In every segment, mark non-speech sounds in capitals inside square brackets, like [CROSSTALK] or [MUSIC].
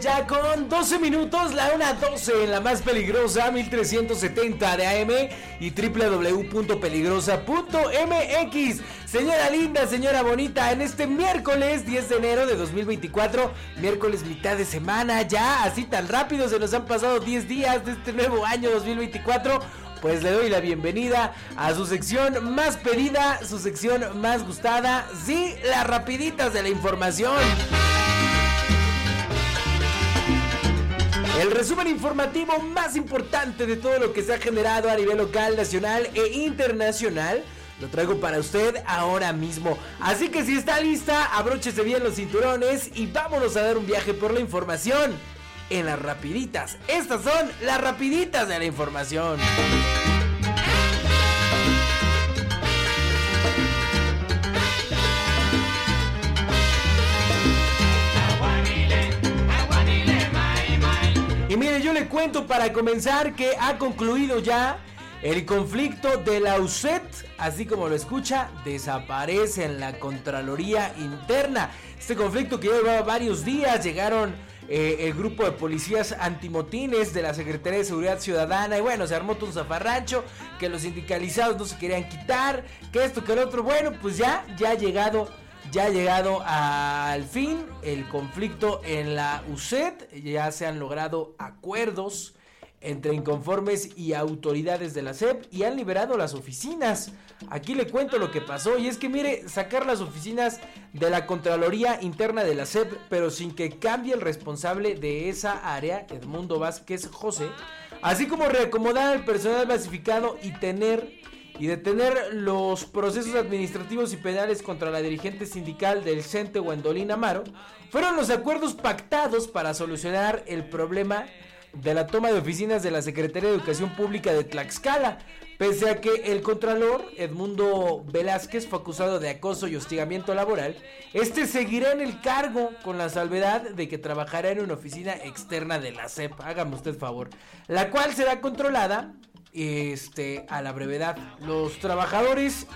Ya con 12 minutos, la 1.12 en la más peligrosa, 1370 de AM y www.peligrosa.mx. Señora linda, señora bonita, en este miércoles 10 de enero de 2024, miércoles mitad de semana, ya así tan rápido se nos han pasado 10 días de este nuevo año 2024 pues le doy la bienvenida a su sección más pedida, su sección más gustada, sí, las rapiditas de la información. El resumen informativo más importante de todo lo que se ha generado a nivel local, nacional e internacional. Lo traigo para usted ahora mismo. Así que si está lista, abróchese bien los cinturones y vámonos a dar un viaje por la información en las rapiditas. Estas son las rapiditas de la información. Yo le cuento para comenzar que ha concluido ya el conflicto de la UCET, así como lo escucha, desaparece en la Contraloría Interna. Este conflicto que llevaba varios días, llegaron eh, el grupo de policías antimotines de la Secretaría de Seguridad Ciudadana y bueno, se armó todo un zafarrancho, que los sindicalizados no se querían quitar, que esto, que el otro, bueno, pues ya, ya ha llegado ya ha llegado al fin el conflicto en la UCED, ya se han logrado acuerdos entre inconformes y autoridades de la SEP y han liberado las oficinas. Aquí le cuento lo que pasó y es que mire, sacar las oficinas de la Contraloría Interna de la SEP, pero sin que cambie el responsable de esa área, Edmundo Vázquez José, así como reacomodar al personal clasificado y tener y detener los procesos administrativos y penales contra la dirigente sindical del CENTE Wendolina Amaro, fueron los acuerdos pactados para solucionar el problema de la toma de oficinas de la Secretaría de Educación Pública de Tlaxcala, pese a que el contralor Edmundo Velázquez fue acusado de acoso y hostigamiento laboral, este seguirá en el cargo con la salvedad de que trabajará en una oficina externa de la CEP, hágame usted favor, la cual será controlada este, a la brevedad. Los trabajadores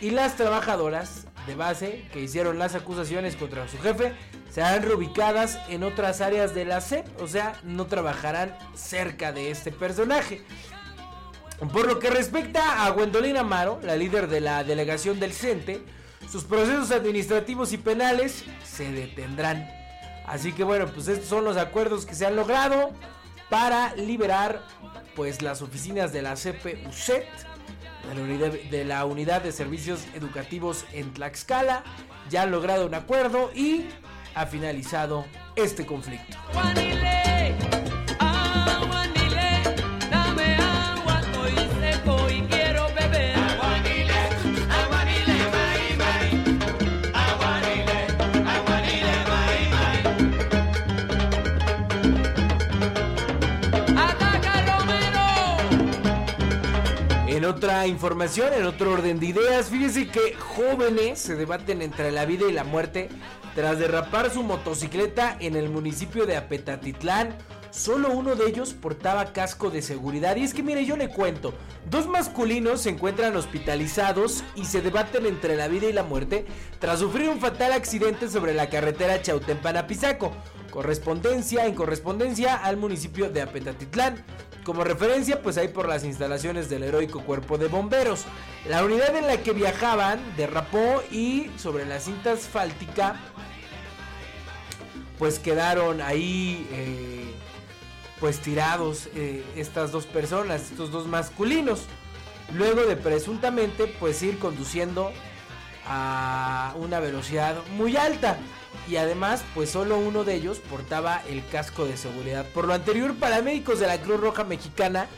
y las trabajadoras de base que hicieron las acusaciones contra su jefe serán reubicadas en otras áreas de la SEP, o sea, no trabajarán cerca de este personaje. Por lo que respecta a Gwendolyn Amaro, la líder de la delegación del CENTE, sus procesos administrativos y penales se detendrán. Así que bueno, pues estos son los acuerdos que se han logrado para liberar pues las oficinas de la CPUCET, de la, unidad, de la unidad de servicios educativos en Tlaxcala, ya han logrado un acuerdo y ha finalizado este conflicto. Otra información, en otro orden de ideas, fíjese que jóvenes se debaten entre la vida y la muerte tras derrapar su motocicleta en el municipio de Apetatitlán. Solo uno de ellos portaba casco de seguridad. Y es que mire, yo le cuento, dos masculinos se encuentran hospitalizados y se debaten entre la vida y la muerte tras sufrir un fatal accidente sobre la carretera Chautempan-Apizaco. Correspondencia en correspondencia al municipio de Apetatitlán. Como referencia, pues ahí por las instalaciones del heroico cuerpo de bomberos. La unidad en la que viajaban derrapó y sobre la cinta asfáltica pues quedaron ahí eh, pues tirados eh, estas dos personas, estos dos masculinos. Luego de presuntamente pues ir conduciendo a una velocidad muy alta. Y además, pues solo uno de ellos portaba el casco de seguridad. Por lo anterior, paramédicos de la Cruz Roja Mexicana,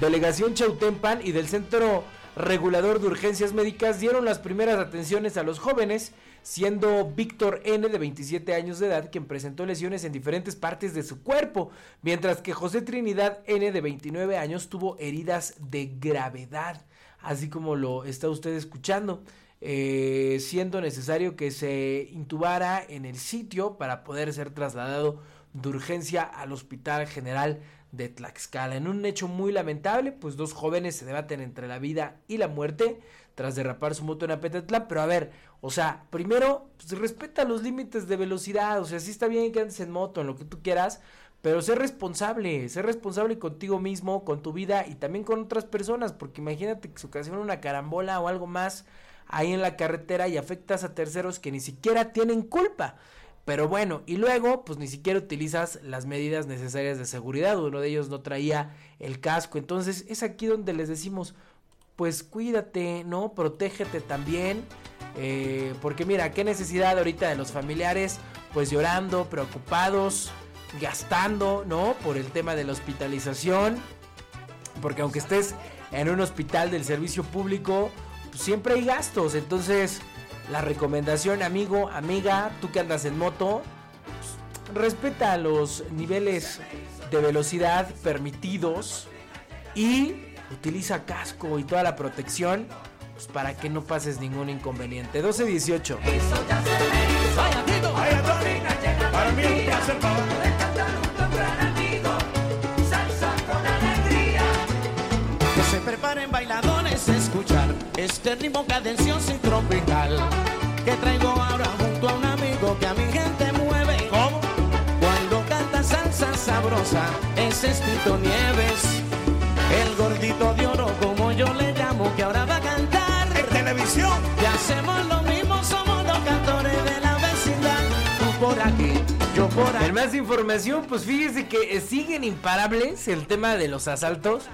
Delegación Chautempan y del Centro Regulador de Urgencias Médicas dieron las primeras atenciones a los jóvenes, siendo Víctor N de 27 años de edad quien presentó lesiones en diferentes partes de su cuerpo, mientras que José Trinidad N de 29 años tuvo heridas de gravedad, así como lo está usted escuchando. Eh, siendo necesario que se intubara en el sitio para poder ser trasladado de urgencia al Hospital General de Tlaxcala. En un hecho muy lamentable, pues dos jóvenes se debaten entre la vida y la muerte tras derrapar su moto en Apetatlán. Pero a ver, o sea, primero, pues respeta los límites de velocidad. O sea, sí está bien que andes en moto, en lo que tú quieras, pero sé responsable, sé responsable contigo mismo, con tu vida y también con otras personas, porque imagínate que se ocasiona una carambola o algo más ahí en la carretera y afectas a terceros que ni siquiera tienen culpa. Pero bueno, y luego, pues ni siquiera utilizas las medidas necesarias de seguridad. Uno de ellos no traía el casco. Entonces, es aquí donde les decimos, pues cuídate, ¿no? Protégete también. Eh, porque mira, qué necesidad ahorita de los familiares, pues llorando, preocupados, gastando, ¿no? Por el tema de la hospitalización. Porque aunque estés en un hospital del servicio público, pues, siempre hay gastos. Entonces, la recomendación, amigo, amiga, tú que andas en moto, pues, respeta los niveles de velocidad permitidos y utiliza casco y toda la protección pues, para que no pases ningún inconveniente. 12-18. Este ritmo cadencioso y tropical que traigo ahora junto a un amigo que a mi gente mueve. ¿Cómo? Cuando canta salsa sabrosa, es Espito Nieves, el gordito de oro como yo le llamo, que ahora va a cantar. En televisión. Y hacemos lo mismo, somos los cantores de la vecindad. Tú por aquí, yo por En más información, pues fíjese que siguen imparables el tema de los asaltos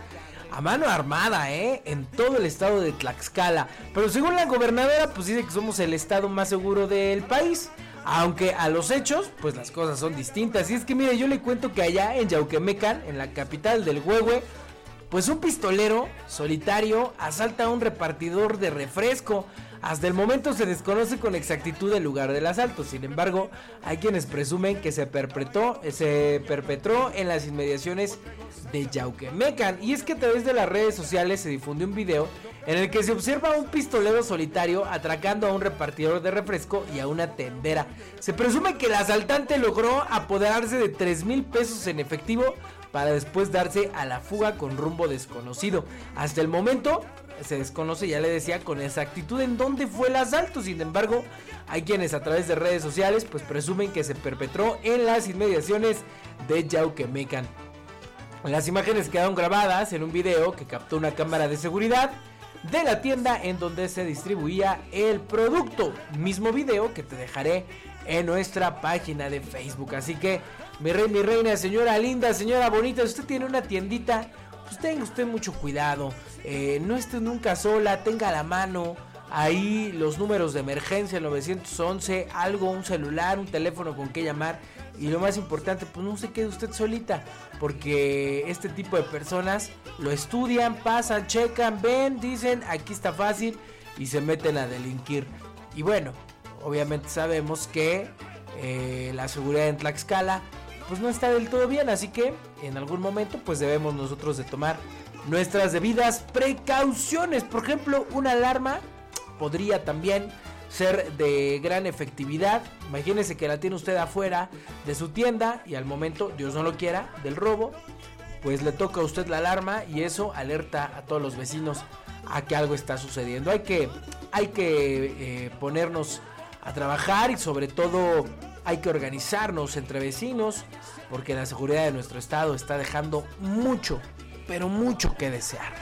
a mano armada, ¿eh? En todo el estado de Tlaxcala. Pero según la gobernadora, pues dice que somos el estado más seguro del país. Aunque a los hechos, pues las cosas son distintas. Y es que, mire, yo le cuento que allá en Yauquemecan, en la capital del Huehue, pues un pistolero solitario asalta a un repartidor de refresco. Hasta el momento se desconoce con exactitud el lugar del asalto, sin embargo, hay quienes presumen que se perpetró, se perpetró en las inmediaciones de Yauquemecan. Y es que a través de las redes sociales se difundió un video en el que se observa un pistolero solitario atracando a un repartidor de refresco y a una tendera. Se presume que el asaltante logró apoderarse de 3 mil pesos en efectivo para después darse a la fuga con rumbo desconocido. Hasta el momento se desconoce, ya le decía, con exactitud en dónde fue el asalto. Sin embargo, hay quienes a través de redes sociales pues presumen que se perpetró en las inmediaciones de Yauquemecan. Las imágenes quedaron grabadas en un video que captó una cámara de seguridad de la tienda en donde se distribuía el producto. Mismo video que te dejaré en nuestra página de Facebook. Así que, mi rey, mi reina, señora linda, señora bonita, usted tiene una tiendita, pues tenga usted mucho cuidado. Eh, no esté nunca sola, tenga la mano ahí los números de emergencia 911, algo, un celular, un teléfono con que llamar. Y lo más importante, pues no se quede usted solita, porque este tipo de personas lo estudian, pasan, checan, ven, dicen, aquí está fácil y se meten a delinquir. Y bueno, obviamente sabemos que eh, la seguridad en Tlaxcala pues no está del todo bien, así que en algún momento pues debemos nosotros de tomar nuestras debidas precauciones. Por ejemplo, una alarma podría también ser de gran efectividad. Imagínese que la tiene usted afuera de su tienda y al momento, Dios no lo quiera, del robo, pues le toca a usted la alarma y eso alerta a todos los vecinos a que algo está sucediendo. Hay que, hay que eh, ponernos a trabajar y sobre todo hay que organizarnos entre vecinos porque la seguridad de nuestro estado está dejando mucho, pero mucho que desear.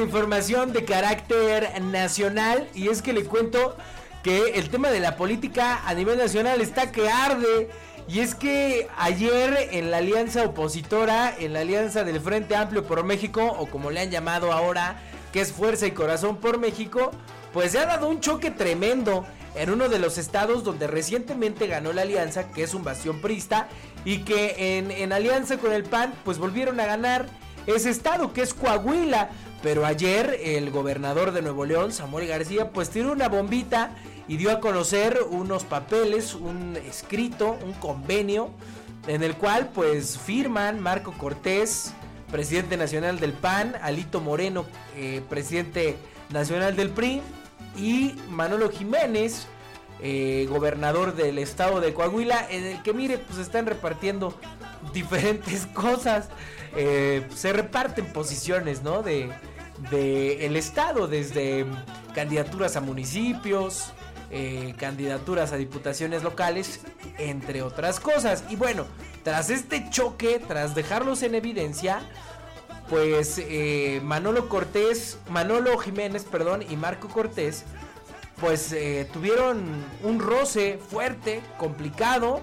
Información de carácter nacional y es que le cuento que el tema de la política a nivel nacional está que arde. Y es que ayer en la alianza opositora, en la alianza del Frente Amplio por México, o como le han llamado ahora, que es Fuerza y Corazón por México, pues se ha dado un choque tremendo en uno de los estados donde recientemente ganó la alianza, que es un bastión prista, y que en, en alianza con el PAN, pues volvieron a ganar ese estado, que es Coahuila. Pero ayer el gobernador de Nuevo León, Samuel García, pues tiró una bombita y dio a conocer unos papeles, un escrito, un convenio, en el cual pues firman Marco Cortés, presidente nacional del PAN, Alito Moreno, eh, presidente nacional del PRI, y Manolo Jiménez, eh, gobernador del estado de Coahuila, en el que mire, pues están repartiendo [LAUGHS] diferentes cosas. Eh, se reparten posiciones, ¿no? De, de el estado, desde candidaturas a municipios, eh, candidaturas a diputaciones locales, entre otras cosas. Y bueno, tras este choque, tras dejarlos en evidencia, pues eh, Manolo Cortés, Manolo Jiménez, perdón, y Marco Cortés, pues eh, tuvieron un roce fuerte, complicado.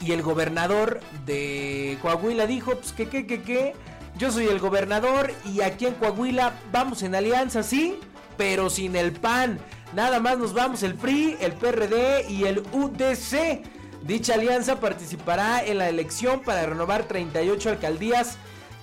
Y el gobernador de Coahuila dijo, pues que, que, que, que, yo soy el gobernador y aquí en Coahuila vamos en alianza, sí, pero sin el PAN. Nada más nos vamos el PRI, el PRD y el UDC. Dicha alianza participará en la elección para renovar 38 alcaldías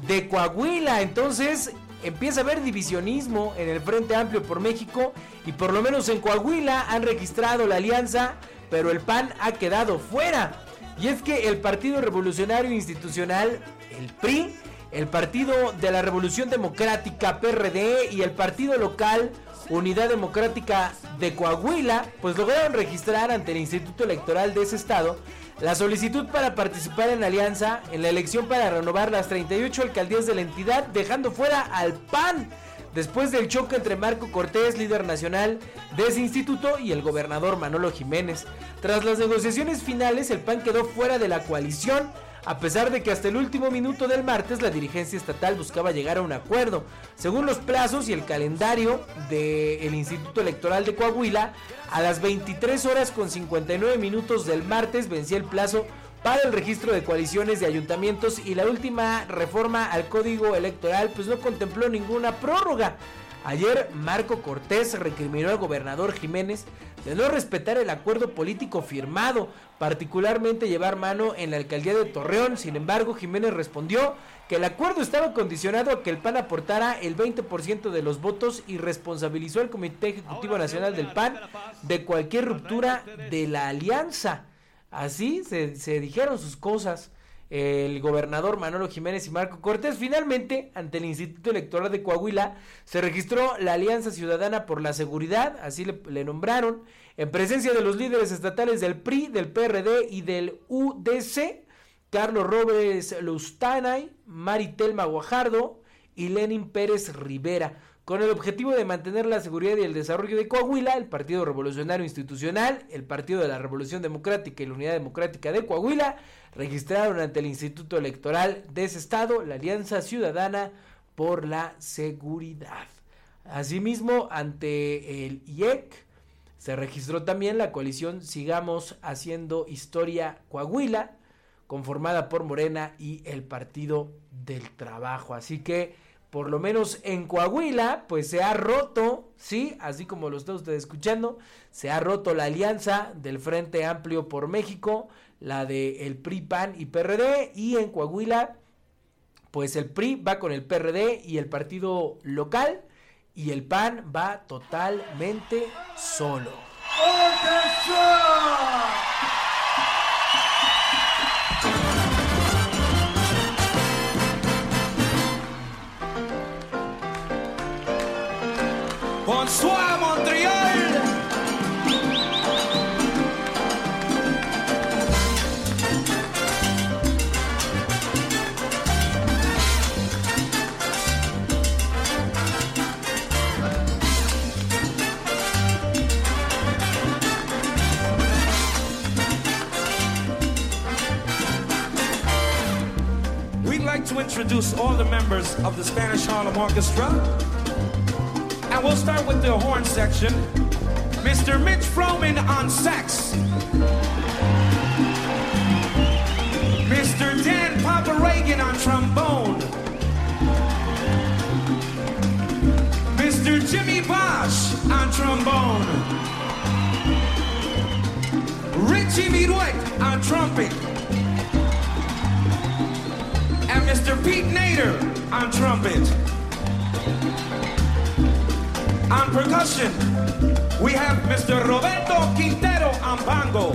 de Coahuila. Entonces empieza a haber divisionismo en el Frente Amplio por México y por lo menos en Coahuila han registrado la alianza, pero el PAN ha quedado fuera. Y es que el Partido Revolucionario Institucional, el PRI, el Partido de la Revolución Democrática, PRD y el Partido Local Unidad Democrática de Coahuila, pues lograron registrar ante el Instituto Electoral de ese estado la solicitud para participar en alianza en la elección para renovar las 38 alcaldías de la entidad, dejando fuera al PAN después del choque entre Marco Cortés, líder nacional de ese instituto, y el gobernador Manolo Jiménez. Tras las negociaciones finales, el PAN quedó fuera de la coalición a pesar de que hasta el último minuto del martes la dirigencia estatal buscaba llegar a un acuerdo. Según los plazos y el calendario del Instituto Electoral de Coahuila, a las 23 horas con 59 minutos del martes vencía el plazo para el registro de coaliciones de ayuntamientos y la última reforma al código electoral pues no contempló ninguna prórroga. Ayer Marco Cortés recriminó al gobernador Jiménez de no respetar el acuerdo político firmado, particularmente llevar mano en la alcaldía de Torreón. Sin embargo, Jiménez respondió que el acuerdo estaba condicionado a que el PAN aportara el 20% de los votos y responsabilizó al Comité Ejecutivo Nacional del PAN de cualquier ruptura de la alianza. Así se, se dijeron sus cosas el gobernador Manolo Jiménez y Marco Cortés. Finalmente, ante el Instituto Electoral de Coahuila, se registró la Alianza Ciudadana por la Seguridad, así le, nombraron, en presencia de los líderes estatales del PRI, del PRD y del UDC, Carlos Robles Lustanay, Maritelma Guajardo y Lenin Pérez Rivera con el objetivo de mantener la seguridad y el desarrollo de Coahuila, el Partido Revolucionario Institucional, el Partido de la Revolución Democrática y la Unidad Democrática de Coahuila registraron ante el Instituto Electoral de ese estado la Alianza Ciudadana por la Seguridad. Asimismo, ante el IEC se registró también la coalición Sigamos Haciendo Historia Coahuila, conformada por Morena y el Partido del Trabajo. Así que por lo menos en Coahuila, pues se ha roto, sí, así como lo está usted escuchando, se ha roto la alianza del Frente Amplio por México, la de PRI, PAN y PRD, y en Coahuila, pues el PRI va con el PRD y el partido local, y el PAN va totalmente solo. Bonsoir Montréal. We'd like to introduce all the members of the Spanish Harlem Orchestra. And we'll start with the horn section. Mr. Mitch Froman on sax. Mr. Dan Papa Reagan on trombone. Mr. Jimmy Bosch on trombone. Richie Viruet on trumpet. And Mr. Pete Nader on trumpet. On percussion, we have Mr. Roberto Quintero on bongo.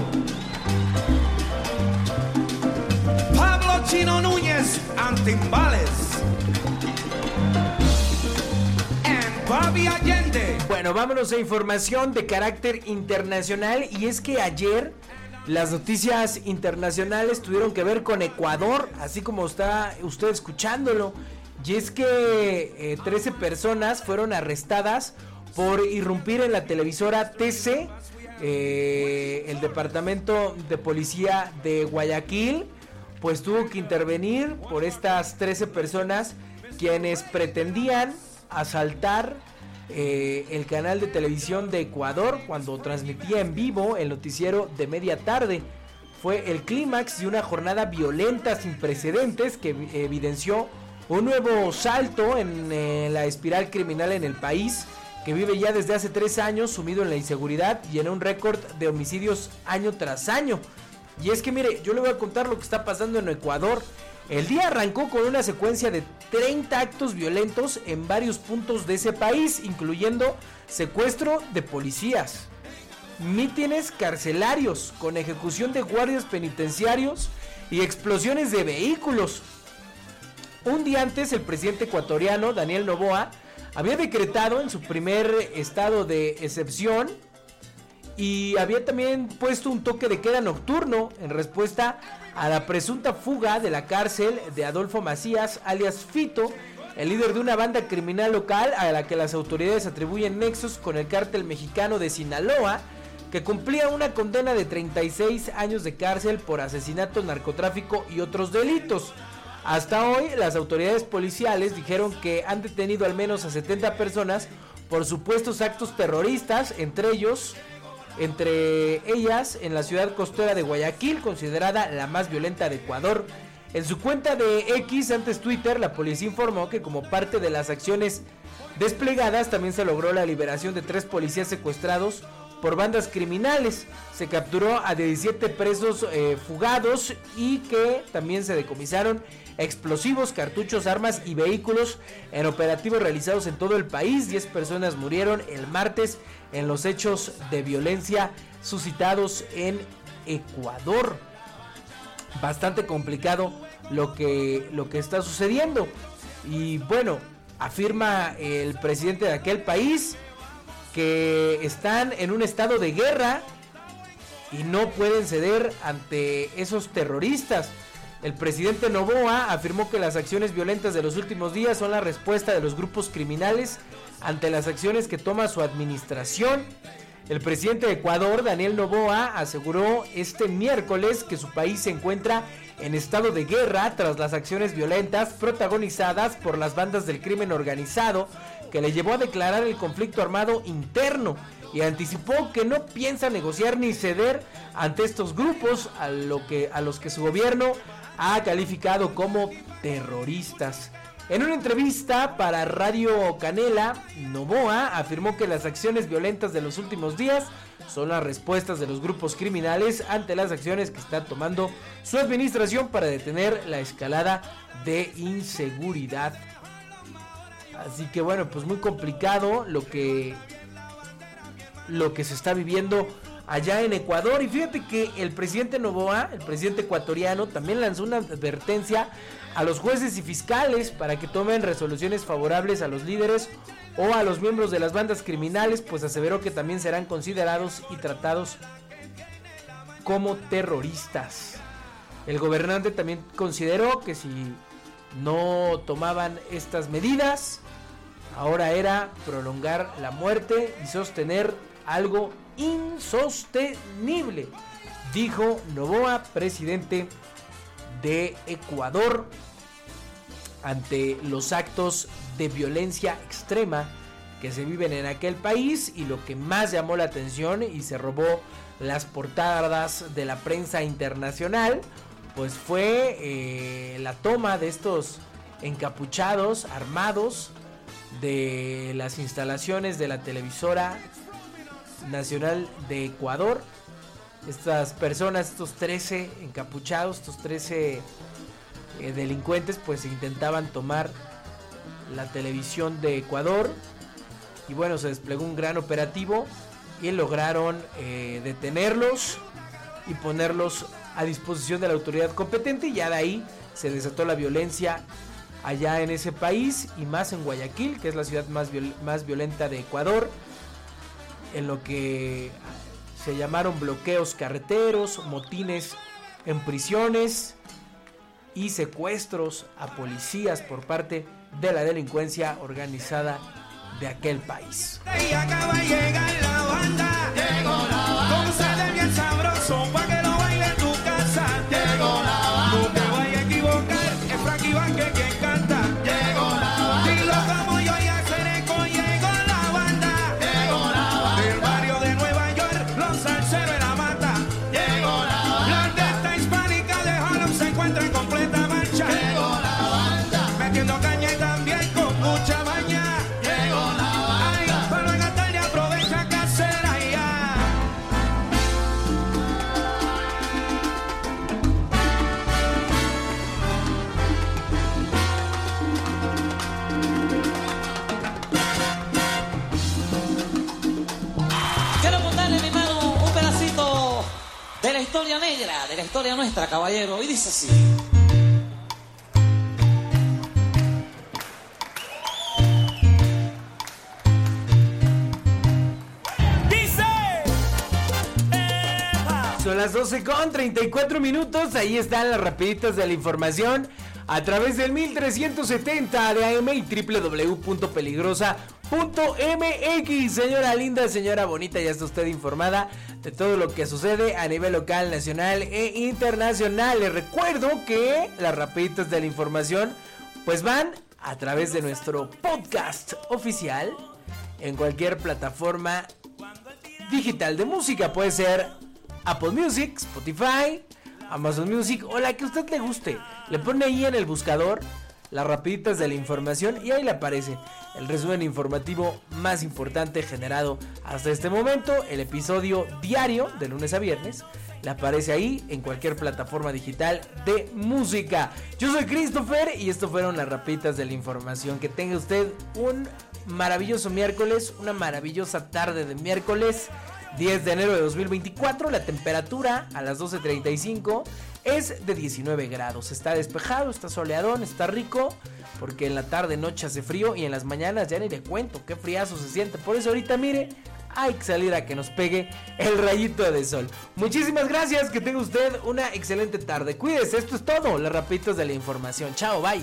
Pablo Chino Núñez on timbales. And Bobby Allende. Bueno, vámonos a información de carácter internacional y es que ayer las noticias internacionales tuvieron que ver con Ecuador, así como está usted escuchándolo. Y es que eh, 13 personas fueron arrestadas por irrumpir en la televisora TC, eh, el departamento de policía de Guayaquil, pues tuvo que intervenir por estas 13 personas quienes pretendían asaltar eh, el canal de televisión de Ecuador cuando transmitía en vivo el noticiero de media tarde. Fue el clímax de una jornada violenta sin precedentes que evidenció un nuevo salto en eh, la espiral criminal en el país que vive ya desde hace tres años sumido en la inseguridad y en un récord de homicidios año tras año. Y es que mire, yo le voy a contar lo que está pasando en Ecuador. El día arrancó con una secuencia de 30 actos violentos en varios puntos de ese país, incluyendo secuestro de policías, mítines carcelarios con ejecución de guardias penitenciarios y explosiones de vehículos. Un día antes, el presidente ecuatoriano, Daniel Novoa, había decretado en su primer estado de excepción y había también puesto un toque de queda nocturno en respuesta a la presunta fuga de la cárcel de Adolfo Macías, alias Fito, el líder de una banda criminal local a la que las autoridades atribuyen nexos con el cártel mexicano de Sinaloa, que cumplía una condena de 36 años de cárcel por asesinato, narcotráfico y otros delitos. Hasta hoy, las autoridades policiales dijeron que han detenido al menos a 70 personas por supuestos actos terroristas, entre ellos, entre ellas en la ciudad costera de Guayaquil, considerada la más violenta de Ecuador. En su cuenta de X, antes Twitter, la policía informó que como parte de las acciones desplegadas también se logró la liberación de tres policías secuestrados por bandas criminales. Se capturó a 17 presos eh, fugados y que también se decomisaron explosivos, cartuchos, armas y vehículos en operativos realizados en todo el país. 10 personas murieron el martes en los hechos de violencia suscitados en Ecuador. Bastante complicado lo que, lo que está sucediendo. Y bueno, afirma el presidente de aquel país que están en un estado de guerra y no pueden ceder ante esos terroristas. El presidente Novoa afirmó que las acciones violentas de los últimos días son la respuesta de los grupos criminales ante las acciones que toma su administración. El presidente de Ecuador, Daniel Novoa, aseguró este miércoles que su país se encuentra en estado de guerra tras las acciones violentas protagonizadas por las bandas del crimen organizado que le llevó a declarar el conflicto armado interno y anticipó que no piensa negociar ni ceder ante estos grupos a, lo que, a los que su gobierno ha calificado como terroristas. En una entrevista para Radio Canela, Novoa afirmó que las acciones violentas de los últimos días son las respuestas de los grupos criminales ante las acciones que está tomando su administración para detener la escalada de inseguridad. Así que bueno, pues muy complicado lo que lo que se está viviendo allá en Ecuador. Y fíjate que el presidente Novoa, el presidente ecuatoriano, también lanzó una advertencia a los jueces y fiscales para que tomen resoluciones favorables a los líderes o a los miembros de las bandas criminales, pues aseveró que también serán considerados y tratados como terroristas. El gobernante también consideró que si no tomaban estas medidas, ahora era prolongar la muerte y sostener algo insostenible, dijo Novoa, presidente de Ecuador, ante los actos de violencia extrema que se viven en aquel país y lo que más llamó la atención y se robó las portadas de la prensa internacional, pues fue eh, la toma de estos encapuchados, armados, de las instalaciones de la televisora nacional de Ecuador. Estas personas, estos 13 encapuchados, estos 13 eh, delincuentes, pues intentaban tomar la televisión de Ecuador. Y bueno, se desplegó un gran operativo y lograron eh, detenerlos y ponerlos a disposición de la autoridad competente. Y ya de ahí se desató la violencia allá en ese país y más en Guayaquil, que es la ciudad más, más violenta de Ecuador, en lo que se llamaron bloqueos carreteros, motines en prisiones y secuestros a policías por parte de la delincuencia organizada de aquel país. Historia nuestra, caballero. Y dice así. Son las 12 con 34 minutos. Ahí están las rapiditas de la información a través del 1370 de AM y www.peligrosa.mx. Señora linda, señora bonita, ya está usted informada de todo lo que sucede a nivel local, nacional e internacional. Les recuerdo que las rapiditas de la información pues van a través de nuestro podcast oficial en cualquier plataforma digital de música. Puede ser Apple Music, Spotify, Amazon Music o la que usted le guste. Le pone ahí en el buscador las rapiditas de la información y ahí le aparece el resumen informativo más importante generado hasta este momento, el episodio diario de lunes a viernes. Le aparece ahí en cualquier plataforma digital de música. Yo soy Christopher y esto fueron las rapiditas de la información. Que tenga usted un maravilloso miércoles, una maravillosa tarde de miércoles. 10 de enero de 2024, la temperatura a las 12.35 es de 19 grados. Está despejado, está soleadón, está rico, porque en la tarde, noche hace frío y en las mañanas ya ni le cuento qué friazo se siente. Por eso ahorita mire, hay que salir a que nos pegue el rayito de sol. Muchísimas gracias, que tenga usted una excelente tarde. Cuídese, esto es todo, las rapitos de la información. Chao, bye.